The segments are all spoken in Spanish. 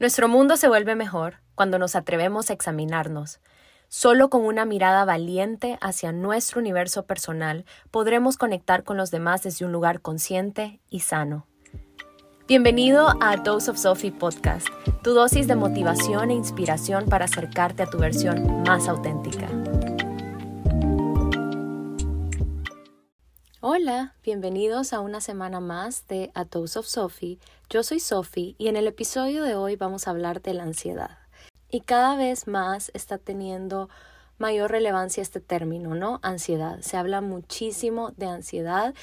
Nuestro mundo se vuelve mejor cuando nos atrevemos a examinarnos. Solo con una mirada valiente hacia nuestro universo personal podremos conectar con los demás desde un lugar consciente y sano. Bienvenido a Dose of Sophie Podcast, tu dosis de motivación e inspiración para acercarte a tu versión más auténtica. Hola, bienvenidos a una semana más de A Dose of Sophie. Yo soy Sophie y en el episodio de hoy vamos a hablar de la ansiedad. Y cada vez más está teniendo mayor relevancia este término, ¿no? Ansiedad. Se habla muchísimo de ansiedad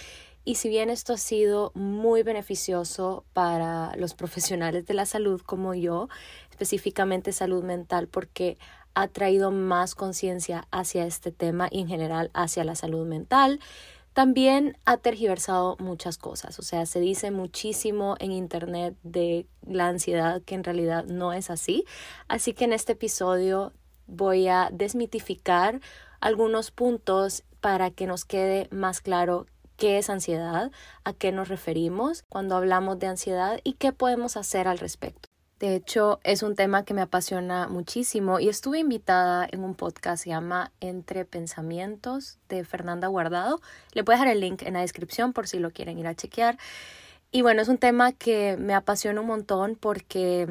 y si bien esto ha sido muy beneficioso para los profesionales de la salud como yo, específicamente salud mental, porque ha traído más conciencia hacia este tema y en general hacia la salud mental, también ha tergiversado muchas cosas, o sea, se dice muchísimo en Internet de la ansiedad que en realidad no es así. Así que en este episodio voy a desmitificar algunos puntos para que nos quede más claro qué es ansiedad, a qué nos referimos cuando hablamos de ansiedad y qué podemos hacer al respecto. De hecho, es un tema que me apasiona muchísimo y estuve invitada en un podcast que se llama Entre Pensamientos de Fernanda Guardado. Le a dejar el link en la descripción por si lo quieren ir a chequear. Y bueno, es un tema que me apasiona un montón porque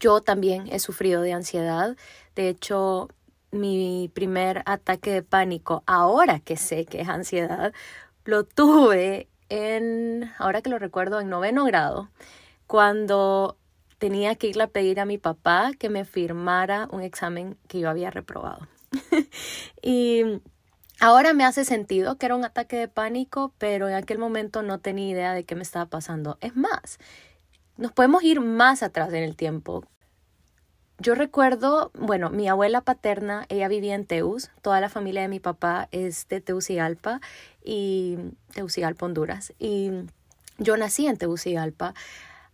yo también he sufrido de ansiedad. De hecho, mi primer ataque de pánico, ahora que sé que es ansiedad, lo tuve en, ahora que lo recuerdo, en noveno grado, cuando tenía que irle a pedir a mi papá que me firmara un examen que yo había reprobado. y ahora me hace sentido que era un ataque de pánico, pero en aquel momento no tenía idea de qué me estaba pasando. Es más, nos podemos ir más atrás en el tiempo. Yo recuerdo, bueno, mi abuela paterna, ella vivía en Teus, toda la familia de mi papá es de Teucigalpa y Teucigalpa, Honduras, y yo nací en Teucigalpa.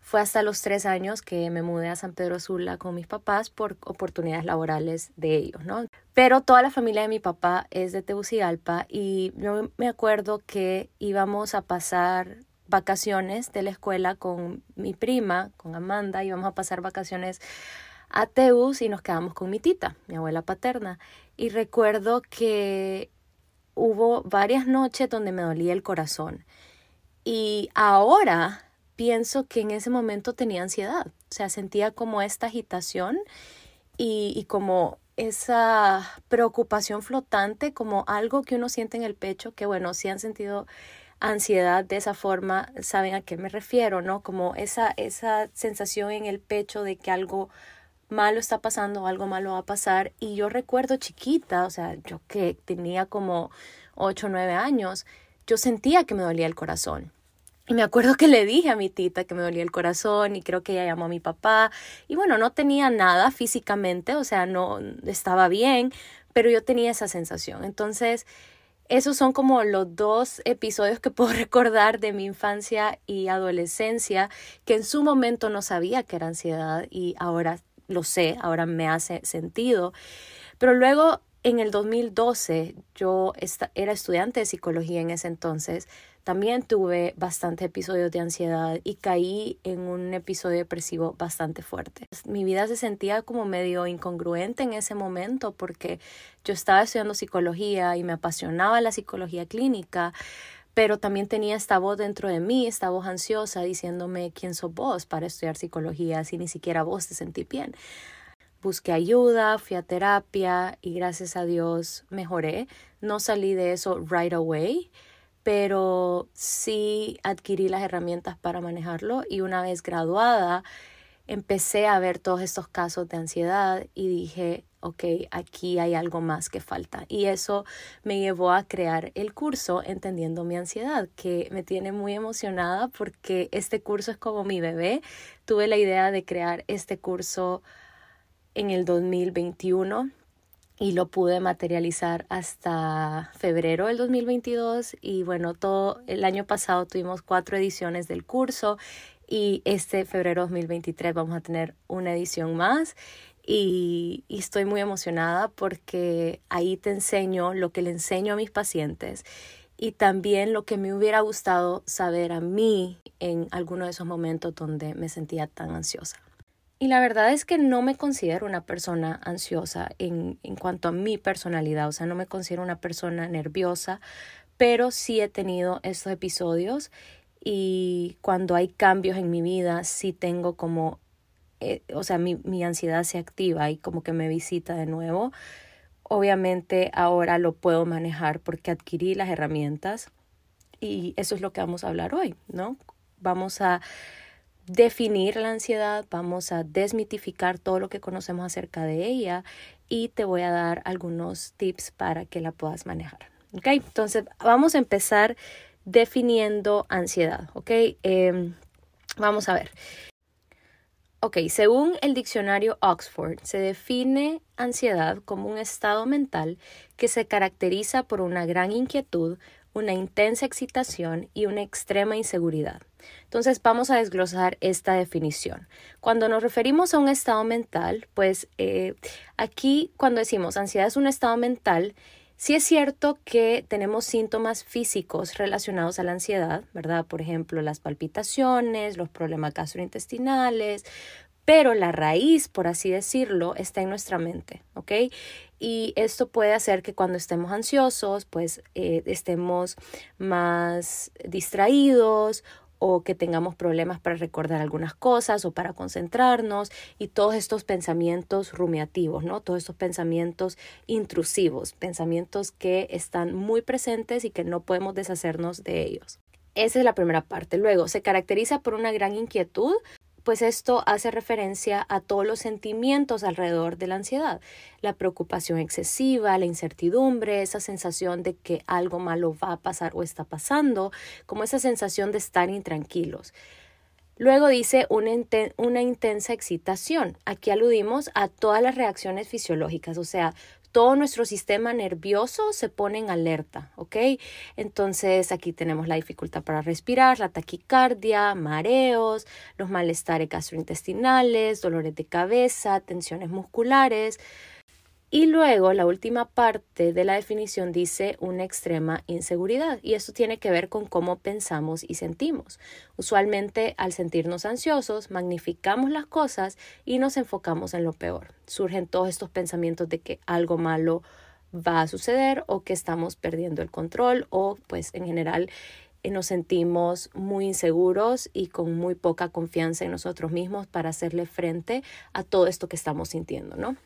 Fue hasta los tres años que me mudé a San Pedro Sula con mis papás por oportunidades laborales de ellos, ¿no? Pero toda la familia de mi papá es de Tegucigalpa y yo me acuerdo que íbamos a pasar vacaciones de la escuela con mi prima, con Amanda, íbamos a pasar vacaciones a Teus y nos quedamos con mi tita, mi abuela paterna. Y recuerdo que hubo varias noches donde me dolía el corazón. Y ahora pienso que en ese momento tenía ansiedad, o sea, sentía como esta agitación y, como esa preocupación flotante, como algo que uno siente en el pecho, que bueno, si han sentido ansiedad de esa forma, saben a qué me refiero, ¿no? Como esa, esa sensación en el pecho de que algo malo está pasando, algo malo va a pasar. Y yo recuerdo chiquita, o sea, yo que tenía como 8 o 9 años, yo sentía que me dolía el corazón. Y me acuerdo que le dije a mi tita que me dolía el corazón y creo que ella llamó a mi papá. Y bueno, no tenía nada físicamente, o sea, no estaba bien, pero yo tenía esa sensación. Entonces, esos son como los dos episodios que puedo recordar de mi infancia y adolescencia, que en su momento no sabía que era ansiedad y ahora lo sé, ahora me hace sentido. Pero luego, en el 2012, yo era estudiante de psicología en ese entonces, también tuve bastantes episodios de ansiedad y caí en un episodio depresivo bastante fuerte. Mi vida se sentía como medio incongruente en ese momento porque yo estaba estudiando psicología y me apasionaba la psicología clínica, pero también tenía esta voz dentro de mí, esta voz ansiosa diciéndome quién sos vos para estudiar psicología si ni siquiera vos te sentís bien. Busqué ayuda, fui a terapia y gracias a Dios mejoré. No salí de eso right away pero sí adquirí las herramientas para manejarlo y una vez graduada empecé a ver todos estos casos de ansiedad y dije, ok, aquí hay algo más que falta. Y eso me llevó a crear el curso Entendiendo mi ansiedad, que me tiene muy emocionada porque este curso es como mi bebé. Tuve la idea de crear este curso en el 2021 y lo pude materializar hasta febrero del 2022 y bueno, todo el año pasado tuvimos cuatro ediciones del curso y este febrero 2023 vamos a tener una edición más y, estoy muy emocionada porque ahí te enseño lo que le enseño a mis pacientes y también lo que me hubiera gustado saber a mí en alguno de esos momentos donde me sentía tan ansiosa. Y la verdad es que no me considero una persona ansiosa en, en cuanto a mi personalidad, o sea, no me considero una persona nerviosa, pero sí he tenido estos episodios y cuando hay cambios en mi vida, sí tengo como, eh, o sea, mi, mi ansiedad se activa y como que me visita de nuevo. Obviamente ahora lo puedo manejar porque adquirí las herramientas y eso es lo que vamos a hablar hoy, ¿no? Vamos a definir la ansiedad, vamos a desmitificar todo lo que conocemos acerca de ella y te voy a dar algunos tips para que la puedas manejar. ¿Ok? Entonces vamos a empezar definiendo ansiedad. ¿Ok? Em, vamos a ver. Ok, según el diccionario Oxford, se define ansiedad como un estado mental que se caracteriza por una gran inquietud, una intensa excitación y una extrema inseguridad. Entonces vamos a desglosar esta definición. Cuando nos referimos a un estado mental, pues eh, aquí cuando decimos ansiedad es un estado mental, sí es cierto que tenemos síntomas físicos relacionados a la ansiedad, ¿verdad? Por ejemplo, las palpitaciones, los problemas gastrointestinales, pero la raíz, por así decirlo, está en nuestra mente, ¿ok? Y esto puede hacer que cuando estemos ansiosos, pues eh, estemos más distraídos o que tengamos problemas para recordar algunas cosas o para concentrarnos y todos estos pensamientos rumiativos, ¿no? Todos estos pensamientos intrusivos, pensamientos que están muy presentes y que no podemos deshacernos de ellos. Esa es la primera parte. Luego, se caracteriza por una gran inquietud pues esto hace referencia a todos los sentimientos alrededor de la ansiedad, la preocupación excesiva, la incertidumbre, esa sensación de que algo malo va a pasar o está pasando, como esa sensación de estar intranquilos. Luego dice una, intensa excitación. Aquí aludimos a todas las reacciones fisiológicas, o sea, todo nuestro sistema nervioso se pone en alerta, ¿ok? Entonces aquí tenemos la dificultad para respirar, la taquicardia, mareos, los malestares gastrointestinales, dolores de cabeza, tensiones musculares. Y luego la última parte de la definición dice una extrema inseguridad y esto tiene que ver con cómo pensamos y sentimos. Usualmente al sentirnos ansiosos magnificamos las cosas y nos enfocamos en lo peor. Surgen todos estos pensamientos de que algo malo va a suceder o que estamos perdiendo el control o pues en general eh, nos sentimos muy inseguros y con muy poca confianza en nosotros mismos para hacerle frente a todo esto que estamos sintiendo, ¿no?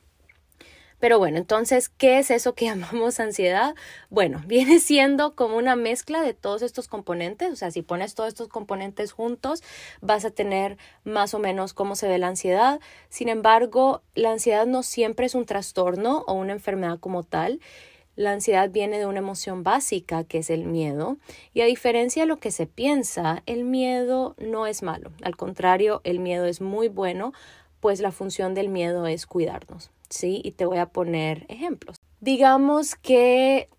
Pero bueno, entonces, ¿qué es eso que llamamos ansiedad? Bueno, viene siendo como una mezcla de todos estos componentes, o sea, si pones todos estos componentes juntos, vas a tener más o menos cómo se ve la ansiedad. Sin embargo, la ansiedad no siempre es un trastorno o una enfermedad como tal. La ansiedad viene de una emoción básica, que es el miedo, y a diferencia de lo que se piensa, el miedo no es malo. Al contrario, el miedo es muy bueno, pues la función del miedo es cuidarnos. ¿sí? Y te voy a poner ejemplos. Digamos que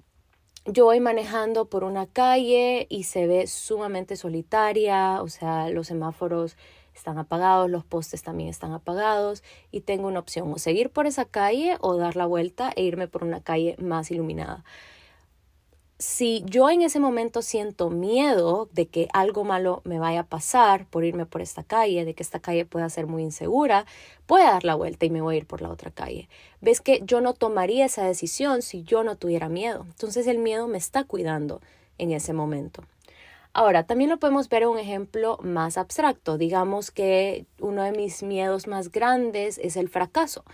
yo voy manejando por una calle y se ve sumamente solitaria, o sea, los semáforos están apagados, los postes también están apagados y tengo una opción o seguir por esa calle o dar la vuelta e irme por una calle más iluminada si yo en ese momento siento miedo de que algo malo me vaya a pasar por irme por esta calle, de que esta calle pueda ser muy insegura, voy a dar la vuelta y me voy a ir por la otra calle. Ves que yo no tomaría esa decisión si yo no tuviera miedo. Entonces el miedo me está cuidando en ese momento. Ahora, también lo podemos ver en un ejemplo más abstracto. Digamos que uno de mis miedos más grandes es el fracaso.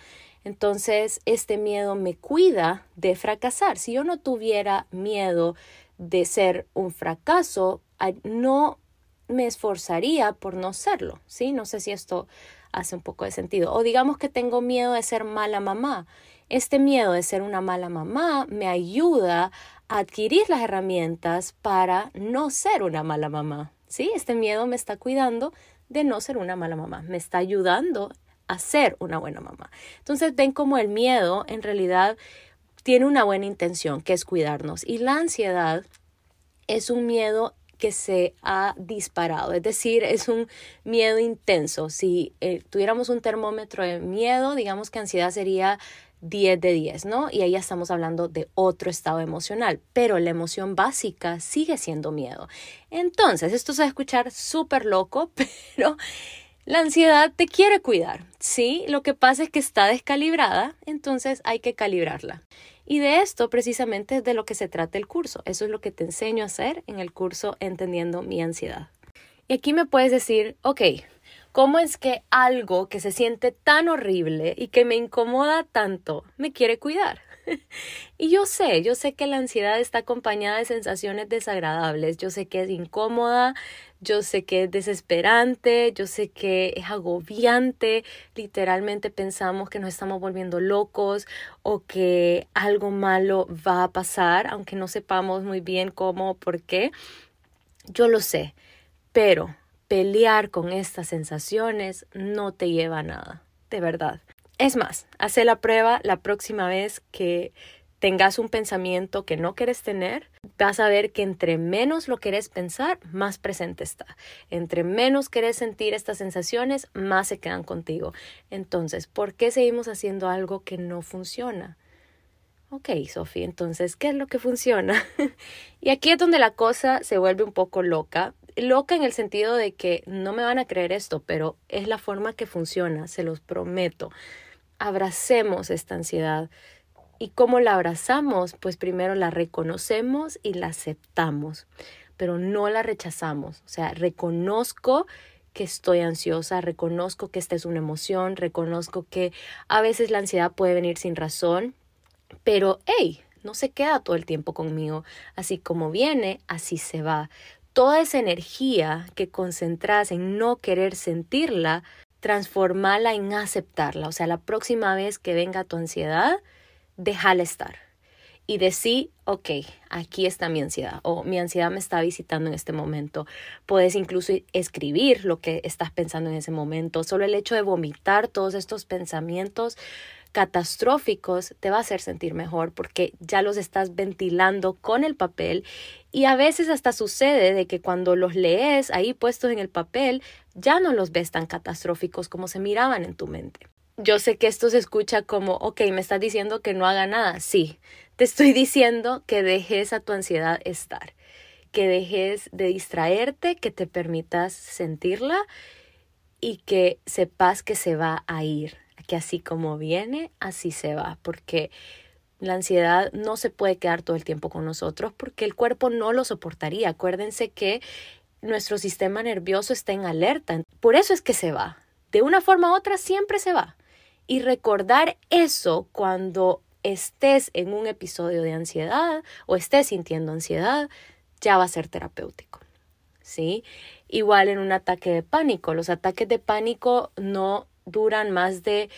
Entonces, este miedo me cuida de fracasar. Si yo no tuviera miedo de ser un fracaso, no me esforzaría por no serlo, ¿sí? No sé si esto hace un poco de sentido. O digamos que tengo miedo de ser mala mamá. Este miedo de ser una mala mamá me ayuda a adquirir las herramientas para no ser una mala mamá, ¿sí? Este miedo me está cuidando de no ser una mala mamá, me está ayudando a ser una buena mamá. Entonces ven como el miedo en realidad tiene una buena intención, que es cuidarnos. Y la ansiedad es un miedo que se ha disparado, es decir, es un miedo intenso. Si eh, tuviéramos un termómetro de miedo, digamos que ansiedad sería 10 de 10, ¿no? Y ahí ya estamos hablando de otro estado emocional, pero la emoción básica sigue siendo miedo. Entonces, esto se va a escuchar súper loco, pero La ansiedad te quiere cuidar, ¿sí? Lo que pasa es que está descalibrada, entonces hay que calibrarla. Y de esto precisamente es de lo que se trata el curso. Eso es lo que te enseño a hacer en el curso Entendiendo mi ansiedad. Y aquí me puedes decir, ok, ¿cómo es que algo que se siente tan horrible y que me incomoda tanto me quiere cuidar? y yo sé, yo sé que la ansiedad está acompañada de sensaciones desagradables, yo sé que es incómoda, yo sé que es desesperante, yo sé que es agobiante, literalmente pensamos que nos estamos volviendo locos o que algo malo va a pasar, aunque no sepamos muy bien cómo o por qué. Yo lo sé, pero pelear con estas sensaciones no te lleva a nada, de verdad. Es más, hace la prueba la próxima vez que tengas un pensamiento que no quieres tener, vas a ver que entre menos lo quieres pensar, más presente está. Entre menos quieres sentir estas sensaciones, más se quedan contigo. Entonces, ¿por qué seguimos haciendo algo que no funciona? Ok, Sofía, entonces, ¿qué es lo que funciona? y aquí es donde la cosa se vuelve un poco loca. Loca en el sentido de que no me van a creer esto, pero es la forma que funciona, se los prometo abracemos esta ansiedad. ¿Y cómo la abrazamos? Pues primero la reconocemos y la aceptamos, pero no la rechazamos. O sea, reconozco que estoy ansiosa, reconozco que esta es una emoción, reconozco que a veces la ansiedad puede venir sin razón, pero hey, no se queda todo el tiempo conmigo. Así como viene, así se va. Toda esa energía que concentras en no querer sentirla, transformarla en aceptarla. O sea, la próxima vez que venga tu ansiedad, déjala estar. Y decir, ok, aquí está mi ansiedad o mi ansiedad me está visitando en este momento. Puedes incluso escribir lo que estás pensando en ese momento. Solo el hecho de vomitar todos estos pensamientos catastróficos te va a hacer sentir mejor porque ya los estás ventilando con el papel y a veces hasta sucede de que cuando los lees ahí puestos en el papel ya no los ves tan catastróficos como se miraban en tu mente. Yo sé que esto se escucha como, ok, me estás diciendo que no haga nada. Sí, te estoy diciendo que dejes a tu ansiedad estar, que dejes de distraerte, que te permitas sentirla y que sepas que se va a ir que así como viene, así se va, porque la ansiedad no se puede quedar todo el tiempo con nosotros porque el cuerpo no lo soportaría. Acuérdense que nuestro sistema nervioso está en alerta, por eso es que se va. De una forma u otra siempre se va. Y recordar eso cuando estés en un episodio de ansiedad o estés sintiendo ansiedad, ya va a ser terapéutico. ¿Sí? Igual en un ataque de pánico. Los ataques de pánico no duran más de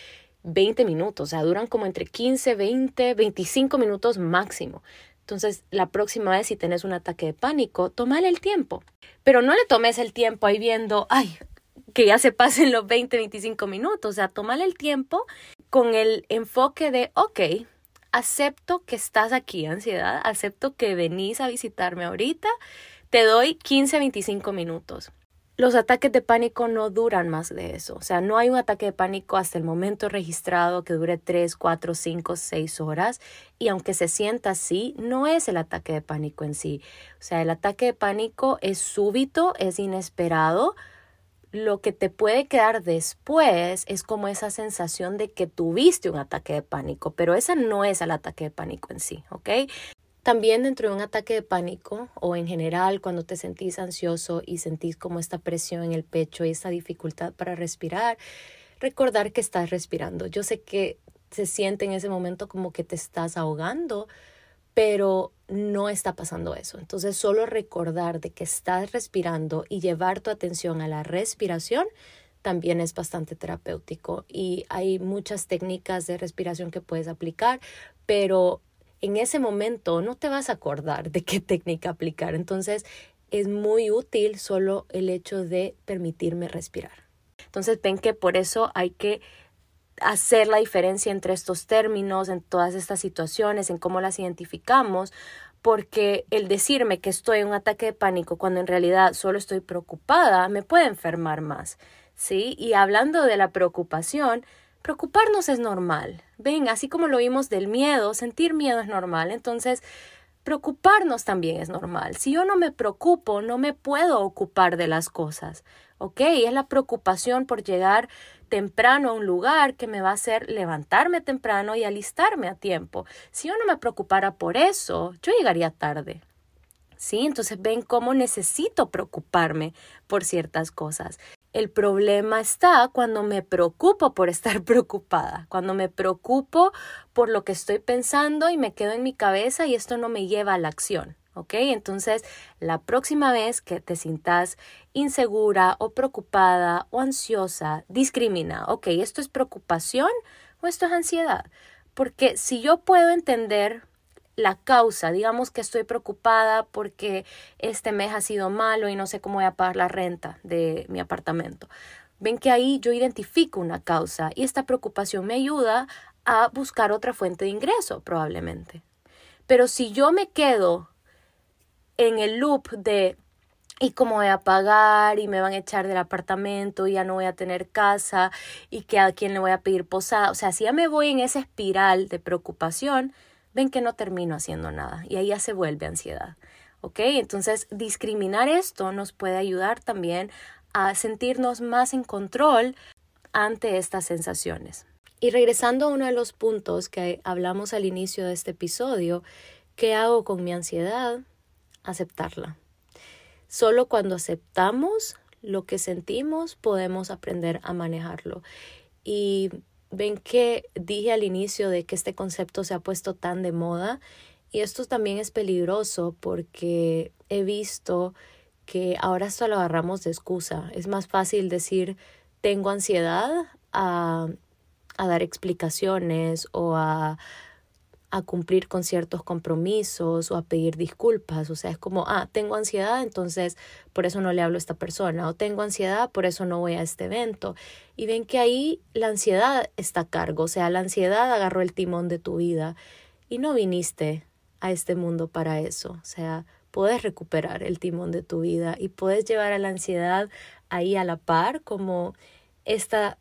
20 minutos, o sea, duran como entre 15, 20, 25 minutos máximo. Entonces, la próxima vez si tenés un ataque de pánico, tomale el tiempo. Pero no le tomes el tiempo ahí viendo, ay, que ya se pasen los 20, 25 minutos. O sea, tomale el tiempo con el enfoque de, ok, acepto que estás aquí, ansiedad, acepto que venís a visitarme ahorita, te doy 15, 25 minutos. Los ataques de pánico no duran más de eso. O sea, no hay un ataque de pánico hasta el momento registrado que dure 3, 4, 5, 6 horas. Y aunque se sienta así, no es el ataque de pánico en sí. O sea, el ataque de pánico es súbito, es inesperado. Lo que te puede quedar después es como esa sensación de que tuviste un ataque de pánico, pero esa no es el ataque de pánico en sí, ¿ok? También dentro de un ataque de pánico o en general cuando te sentís ansioso y sentís como esta presión en el pecho y esta dificultad para respirar, recordar que estás respirando. Yo sé que se siente en ese momento como que te estás ahogando, pero no está pasando eso. Entonces solo recordar de que estás respirando y llevar tu atención a la respiración también es bastante terapéutico y hay muchas técnicas de respiración que puedes aplicar, pero en ese momento no te vas a acordar de qué técnica aplicar. Entonces es muy útil solo el hecho de permitirme respirar. Entonces ven que por eso hay que hacer la diferencia entre estos términos, en todas estas situaciones, en cómo las identificamos, porque el decirme que estoy en un ataque de pánico cuando en realidad solo estoy preocupada me puede enfermar más. ¿Sí? Y hablando de la preocupación, preocuparnos es normal. Ven, así como lo vimos del miedo, sentir miedo es normal. Entonces, preocuparnos también es normal. Si yo no me preocupo, no me puedo ocupar de las cosas. ¿ok? Es la preocupación por llegar temprano a un lugar que me va a hacer levantarme temprano y alistarme a tiempo. Si yo no me preocupara por eso, yo llegaría tarde. ¿Sí? Entonces ven cómo necesito preocuparme por ciertas cosas. El problema está cuando me preocupo por estar preocupada, cuando me preocupo por lo que estoy pensando y me quedo en mi cabeza y esto no me lleva a la acción. ¿Ok? Entonces, la próxima vez que te sientas insegura o preocupada o ansiosa, discrimina, ¿ok? ¿Esto es preocupación o esto es ansiedad? Porque si yo puedo entender la causa, digamos que estoy preocupada porque este mes ha sido malo y no sé cómo voy a pagar la renta de mi apartamento. Ven que ahí yo identifico una causa y esta preocupación me ayuda a buscar otra fuente de ingreso probablemente. Pero si yo me quedo en el loop de y cómo voy a pagar y me van a echar del apartamento y ya no voy a tener casa y que a quién le voy a pedir posada. O sea, si ya me voy en esa espiral de preocupación, ven que no termino haciendo nada y ahí ya se vuelve ansiedad. ¿Ok? Entonces, discriminar esto nos puede ayudar también a sentirnos más en control ante estas sensaciones. Y regresando a uno de los puntos que hablamos al inicio de este episodio, ¿qué hago con mi ansiedad? Aceptarla. Solo cuando aceptamos lo que sentimos podemos aprender a manejarlo. Y ven que dije al inicio de que este concepto se ha puesto tan de moda y esto también es peligroso porque he visto que ahora esto lo agarramos de excusa. Es más fácil decir tengo ansiedad a, a dar explicaciones o a a cumplir con ciertos compromisos o a pedir disculpas. O sea, es como, ah, tengo ansiedad, entonces por eso no le hablo a esta persona. O tengo ansiedad, por eso no voy a este evento. Y ven que ahí la ansiedad está a cargo. O sea, la ansiedad agarró el timón de tu vida y no viniste a este mundo para eso. O sea, puedes recuperar el timón de tu vida y puedes llevar a la ansiedad ahí a la par como esta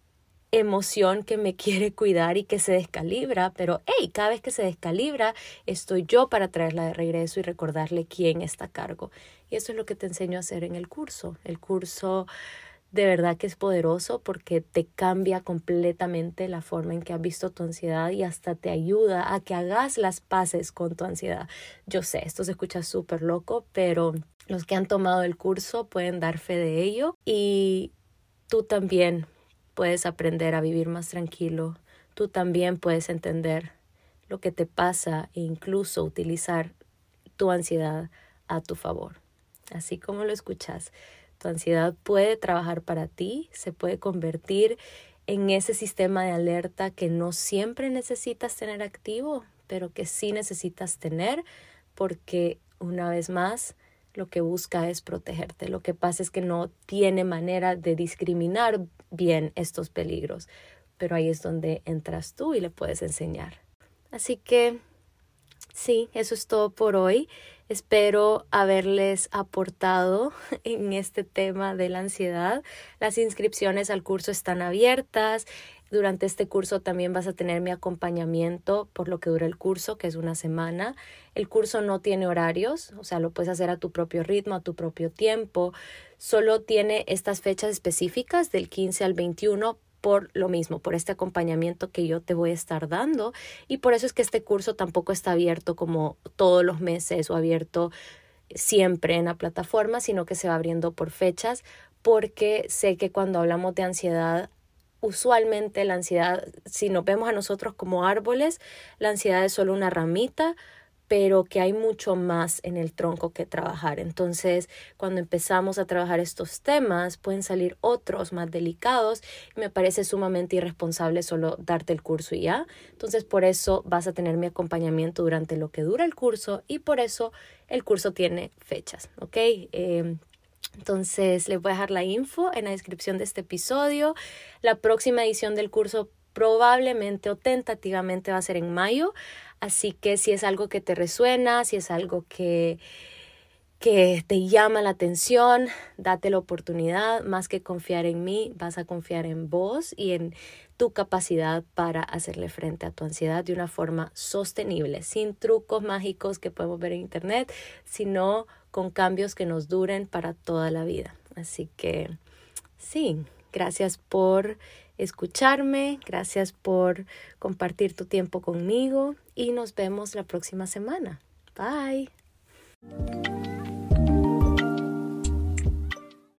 emoción que me quiere cuidar y que se descalibra, pero hey, cada vez que se descalibra, estoy yo para traerla de regreso y recordarle quién está a cargo. Y eso es lo que te enseño a hacer en el curso. El curso de verdad que es poderoso porque te cambia completamente la forma en que has visto tu ansiedad y hasta te ayuda a que hagas las paces con tu ansiedad. Yo sé, esto se escucha súper loco, pero los que han tomado el curso pueden dar fe de ello y tú también puedes aprender a vivir más tranquilo, tú también puedes entender lo que te pasa e incluso utilizar tu ansiedad a tu favor. Así como lo escuchas, tu ansiedad puede trabajar para ti, se puede convertir en ese sistema de alerta que no siempre necesitas tener activo, pero que sí necesitas tener porque una vez más lo que busca es protegerte. Lo que pasa es que no tiene manera de discriminar bien estos peligros, pero ahí es donde entras tú y le puedes enseñar. Así que sí, eso es todo por hoy. Espero haberles aportado en este tema de la ansiedad. Las inscripciones al curso están abiertas. Durante este curso también vas a tener mi acompañamiento por lo que dura el curso, que es una semana. El curso no tiene horarios, o sea, lo puedes hacer a tu propio ritmo, a tu propio tiempo. Solo tiene estas fechas específicas del 15 al 21 por lo mismo, por este acompañamiento que yo te voy a estar dando. Y por eso es que este curso tampoco está abierto como todos los meses o abierto siempre en la plataforma, sino que se va abriendo por fechas, porque sé que cuando hablamos de ansiedad usualmente la ansiedad, si nos vemos a nosotros como árboles, la ansiedad es solo una ramita, pero que hay mucho más en el tronco que trabajar. Entonces, cuando empezamos a trabajar estos temas, pueden salir otros más delicados y me parece sumamente irresponsable solo darte el curso y ya. Entonces, por eso vas a tener mi acompañamiento durante lo que dura el curso y por eso el curso tiene fechas, ¿ok? Eh, entonces, les voy a dejar la info en la descripción de este episodio. La próxima edición del curso probablemente o tentativamente va a ser en mayo. Así que si es algo que te resuena, si es algo que, que te llama la atención, date la oportunidad. Más que confiar en mí, vas a confiar en vos y en tu capacidad para hacerle frente a tu ansiedad de una forma sostenible, sin trucos mágicos que podemos ver en internet, sino con cambios que nos duren para toda la vida. Así que Sí, gracias por escucharme, gracias por compartir tu tiempo conmigo y nos vemos la próxima semana. Bye.